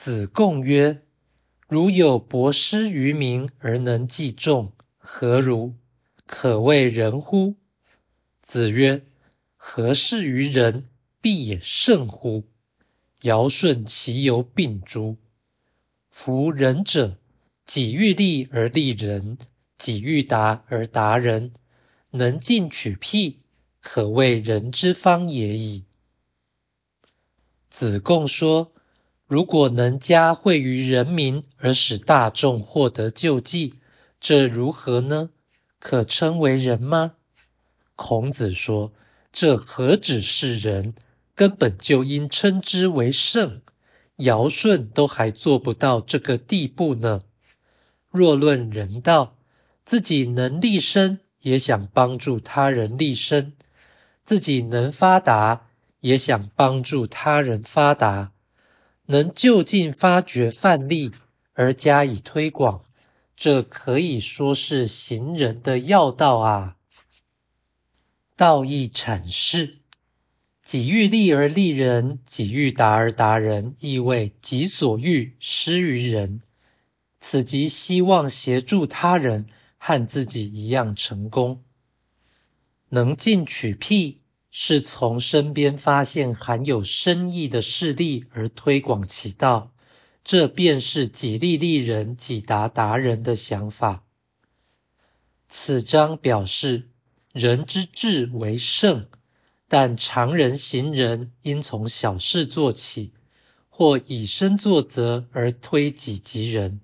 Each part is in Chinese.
子贡曰：“如有博施于民而能济众，何如？可谓仁乎？”子曰：“何事于人，必也圣乎？尧舜其犹病诸？夫仁者，己欲立而立人，己欲达而达人，能进取辟，可谓仁之方也已。”子贡说。如果能加惠于人民而使大众获得救济，这如何呢？可称为仁吗？孔子说：“这何止是仁，根本就应称之为圣。尧舜都还做不到这个地步呢。若论人道，自己能立身，也想帮助他人立身；自己能发达，也想帮助他人发达。”能就近发掘范例而加以推广，这可以说是行人的要道啊。道义阐释：己欲立而立人，己欲达而达人，意味己所欲施于人，此即希望协助他人和自己一样成功。能进取辟。是从身边发现含有深意的事例而推广其道，这便是己利利人、己达达人的想法。此章表示人之志为圣，但常人行人应从小事做起，或以身作则而推己及人，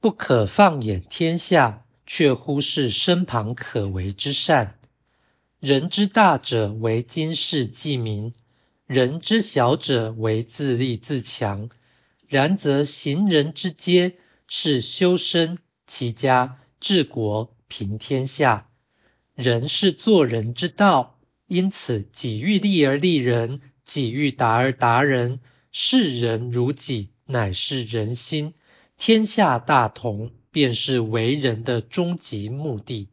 不可放眼天下，却忽视身旁可为之善。人之大者为经世济民，人之小者为自立自强。然则行人之皆是修身、齐家、治国、平天下。人是做人之道，因此己欲立而立人，己欲达而达人。视人如己，乃是人心。天下大同，便是为人的终极目的。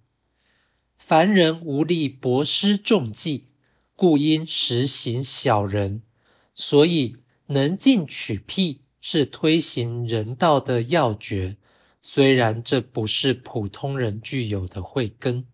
凡人无力博施众济，故应实行小人。所以能进取辟是推行人道的要诀。虽然这不是普通人具有的慧根。